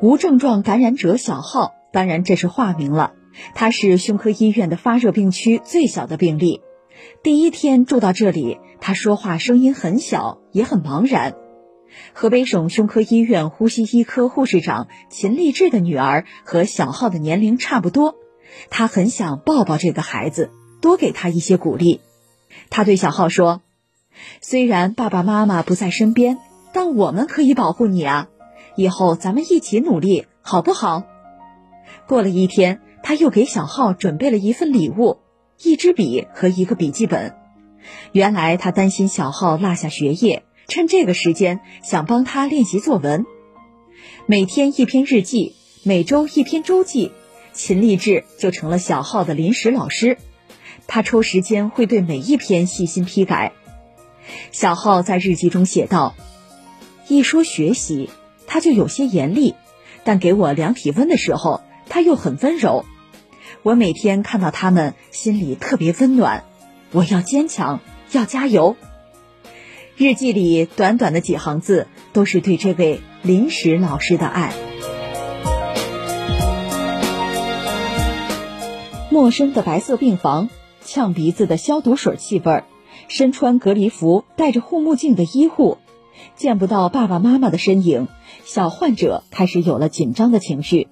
无症状感染者小浩，当然这是化名了。他是胸科医院的发热病区最小的病例。第一天住到这里，他说话声音很小，也很茫然。河北省胸科医院呼吸医科护士长秦立志的女儿和小浩的年龄差不多，她很想抱抱这个孩子，多给他一些鼓励。她对小浩说：“虽然爸爸妈妈不在身边，但我们可以保护你啊。”以后咱们一起努力，好不好？过了一天，他又给小浩准备了一份礼物，一支笔和一个笔记本。原来他担心小浩落下学业，趁这个时间想帮他练习作文。每天一篇日记，每周一篇周记，秦立志就成了小浩的临时老师。他抽时间会对每一篇细心批改。小浩在日记中写道：“一说学习。”他就有些严厉，但给我量体温的时候，他又很温柔。我每天看到他们，心里特别温暖。我要坚强，要加油。日记里短短的几行字，都是对这位临时老师的爱。陌生的白色病房，呛鼻子的消毒水气味儿，身穿隔离服、戴着护目镜的医护。见不到爸爸妈妈的身影，小患者开始有了紧张的情绪。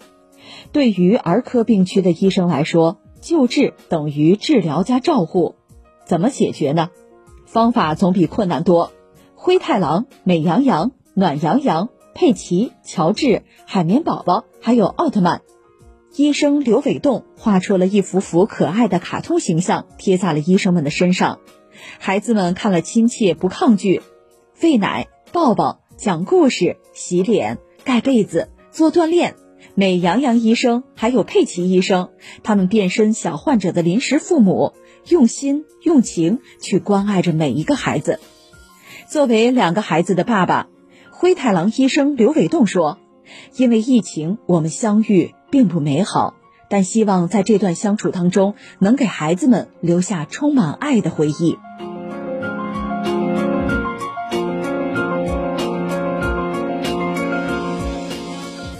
对于儿科病区的医生来说，救治等于治疗加照护，怎么解决呢？方法总比困难多。灰太狼、美羊羊、暖羊羊、佩奇、乔治、海绵宝宝，还有奥特曼。医生刘伟栋画出了一幅幅可爱的卡通形象，贴在了医生们的身上。孩子们看了亲切，不抗拒。喂奶。抱抱、讲故事、洗脸、盖被子、做锻炼，美羊羊医生还有佩奇医生，他们变身小患者的临时父母，用心用情去关爱着每一个孩子。作为两个孩子的爸爸，灰太狼医生刘伟栋说：“因为疫情，我们相遇并不美好，但希望在这段相处当中，能给孩子们留下充满爱的回忆。”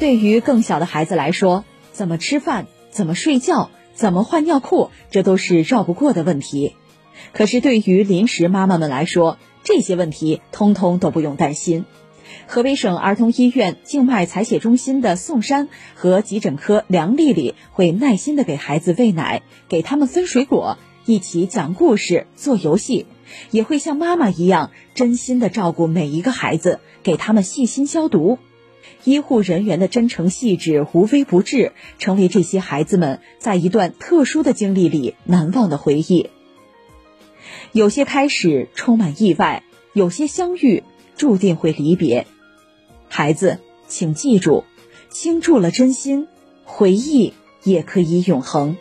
对于更小的孩子来说，怎么吃饭、怎么睡觉、怎么换尿裤，这都是绕不过的问题。可是对于临时妈妈们来说，这些问题通通都不用担心。河北省儿童医院静脉采血中心的宋珊和急诊科梁丽丽会耐心的给孩子喂奶，给他们分水果，一起讲故事、做游戏，也会像妈妈一样真心的照顾每一个孩子，给他们细心消毒。医护人员的真诚细致、无微不至，成为这些孩子们在一段特殊的经历里难忘的回忆。有些开始充满意外，有些相遇注定会离别。孩子，请记住，倾注了真心，回忆也可以永恒。